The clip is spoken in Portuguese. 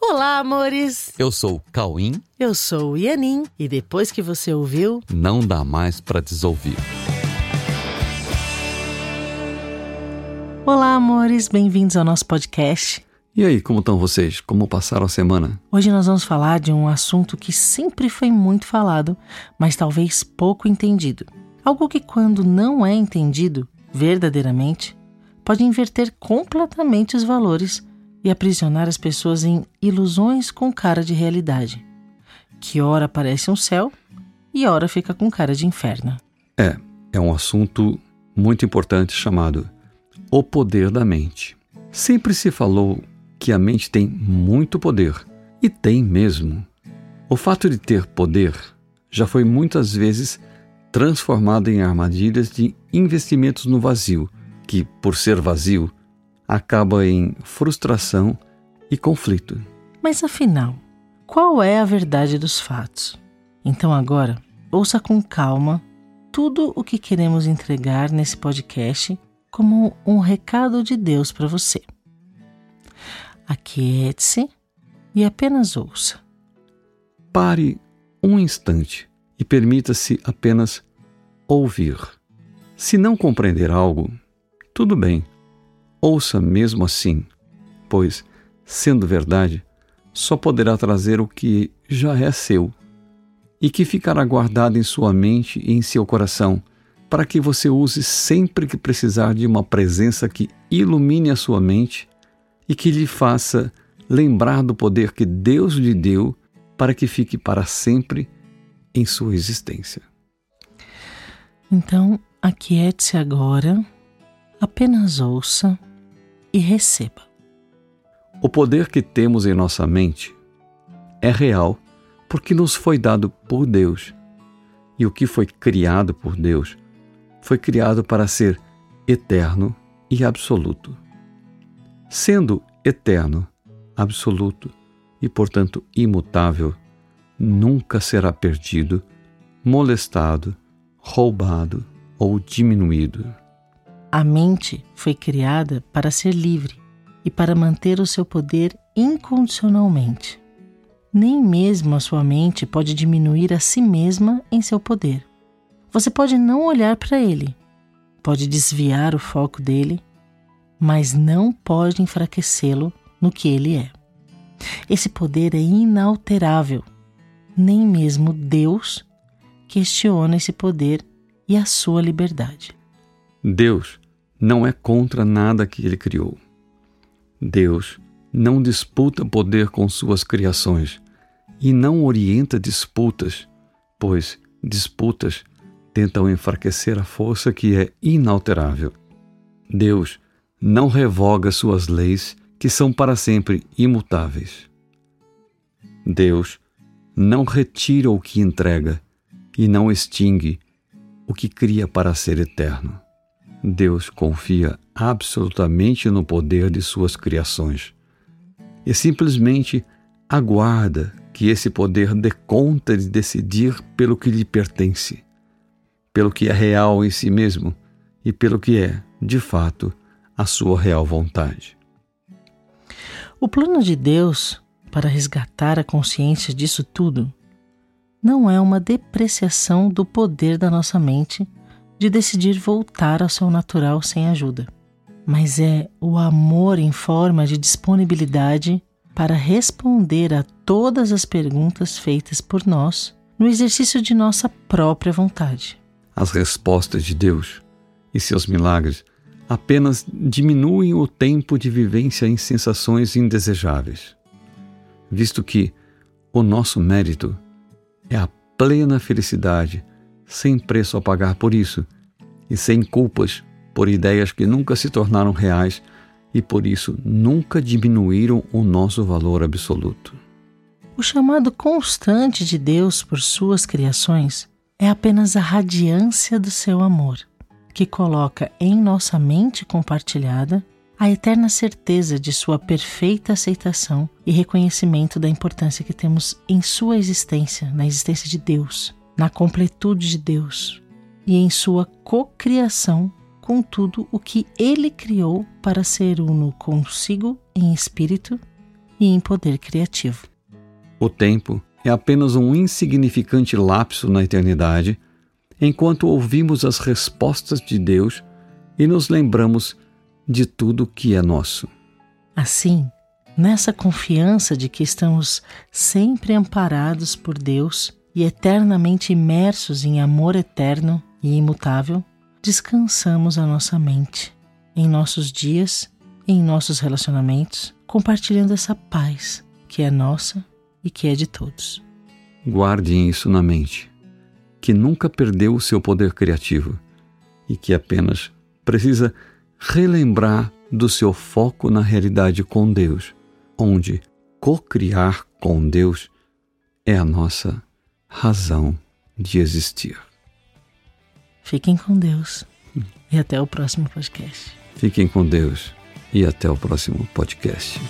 Olá, amores! Eu sou o Cauim. Eu sou o Ianin. E depois que você ouviu, Não dá mais pra desouvir. Olá, amores! Bem-vindos ao nosso podcast. E aí, como estão vocês? Como passaram a semana? Hoje nós vamos falar de um assunto que sempre foi muito falado, mas talvez pouco entendido. Algo que, quando não é entendido verdadeiramente, pode inverter completamente os valores e aprisionar as pessoas em ilusões com cara de realidade, que ora parece um céu e ora fica com cara de inferno. É, é um assunto muito importante chamado o poder da mente. Sempre se falou que a mente tem muito poder, e tem mesmo. O fato de ter poder já foi muitas vezes transformado em armadilhas de investimentos no vazio, que, por ser vazio, acaba em frustração e conflito. Mas afinal, qual é a verdade dos fatos? Então agora, ouça com calma tudo o que queremos entregar nesse podcast como um recado de Deus para você. Aquiete-se e apenas ouça. Pare um instante e permita-se apenas ouvir. Se não compreender algo, tudo bem, ouça mesmo assim, pois, sendo verdade, só poderá trazer o que já é seu e que ficará guardado em sua mente e em seu coração, para que você use sempre que precisar de uma presença que ilumine a sua mente e que lhe faça lembrar do poder que Deus lhe deu para que fique para sempre em sua existência. Então, aquiete-se agora, apenas ouça e receba. O poder que temos em nossa mente é real porque nos foi dado por Deus. E o que foi criado por Deus foi criado para ser eterno e absoluto. Sendo eterno, absoluto e, portanto, imutável, nunca será perdido, molestado, roubado ou diminuído. A mente foi criada para ser livre e para manter o seu poder incondicionalmente. Nem mesmo a sua mente pode diminuir a si mesma em seu poder. Você pode não olhar para ele, pode desviar o foco dele, mas não pode enfraquecê-lo no que ele é. Esse poder é inalterável. Nem mesmo Deus questiona esse poder e a sua liberdade. Deus não é contra nada que ele criou. Deus não disputa poder com suas criações e não orienta disputas, pois disputas tentam enfraquecer a força que é inalterável. Deus não revoga suas leis que são para sempre imutáveis. Deus não retira o que entrega e não extingue o que cria para ser eterno. Deus confia absolutamente no poder de suas criações e simplesmente aguarda que esse poder dê conta de decidir pelo que lhe pertence, pelo que é real em si mesmo e pelo que é, de fato, a sua real vontade. O plano de Deus para resgatar a consciência disso tudo não é uma depreciação do poder da nossa mente de decidir voltar ao seu natural sem ajuda, mas é o amor em forma de disponibilidade para responder a todas as perguntas feitas por nós no exercício de nossa própria vontade. As respostas de Deus e seus milagres apenas diminuem o tempo de vivência em sensações indesejáveis, visto que o nosso mérito é a plena felicidade, sem preço a pagar por isso, e sem culpas por ideias que nunca se tornaram reais e por isso nunca diminuíram o nosso valor absoluto. O chamado constante de Deus por suas criações é apenas a radiância do seu amor, que coloca em nossa mente compartilhada a eterna certeza de sua perfeita aceitação e reconhecimento da importância que temos em sua existência, na existência de Deus, na completude de Deus e em sua cocriação com tudo o que ele criou para ser uno consigo em espírito e em poder criativo. O tempo é apenas um insignificante lapso na eternidade, enquanto ouvimos as respostas de Deus e nos lembramos de tudo que é nosso. Assim, nessa confiança de que estamos sempre amparados por Deus e eternamente imersos em amor eterno e imutável, descansamos a nossa mente em nossos dias, em nossos relacionamentos, compartilhando essa paz que é nossa e que é de todos. Guardem isso na mente, que nunca perdeu o seu poder criativo e que apenas precisa relembrar do seu foco na realidade com Deus, onde co-criar com Deus é a nossa razão de existir. Fiquem com Deus e até o próximo podcast. Fiquem com Deus e até o próximo podcast.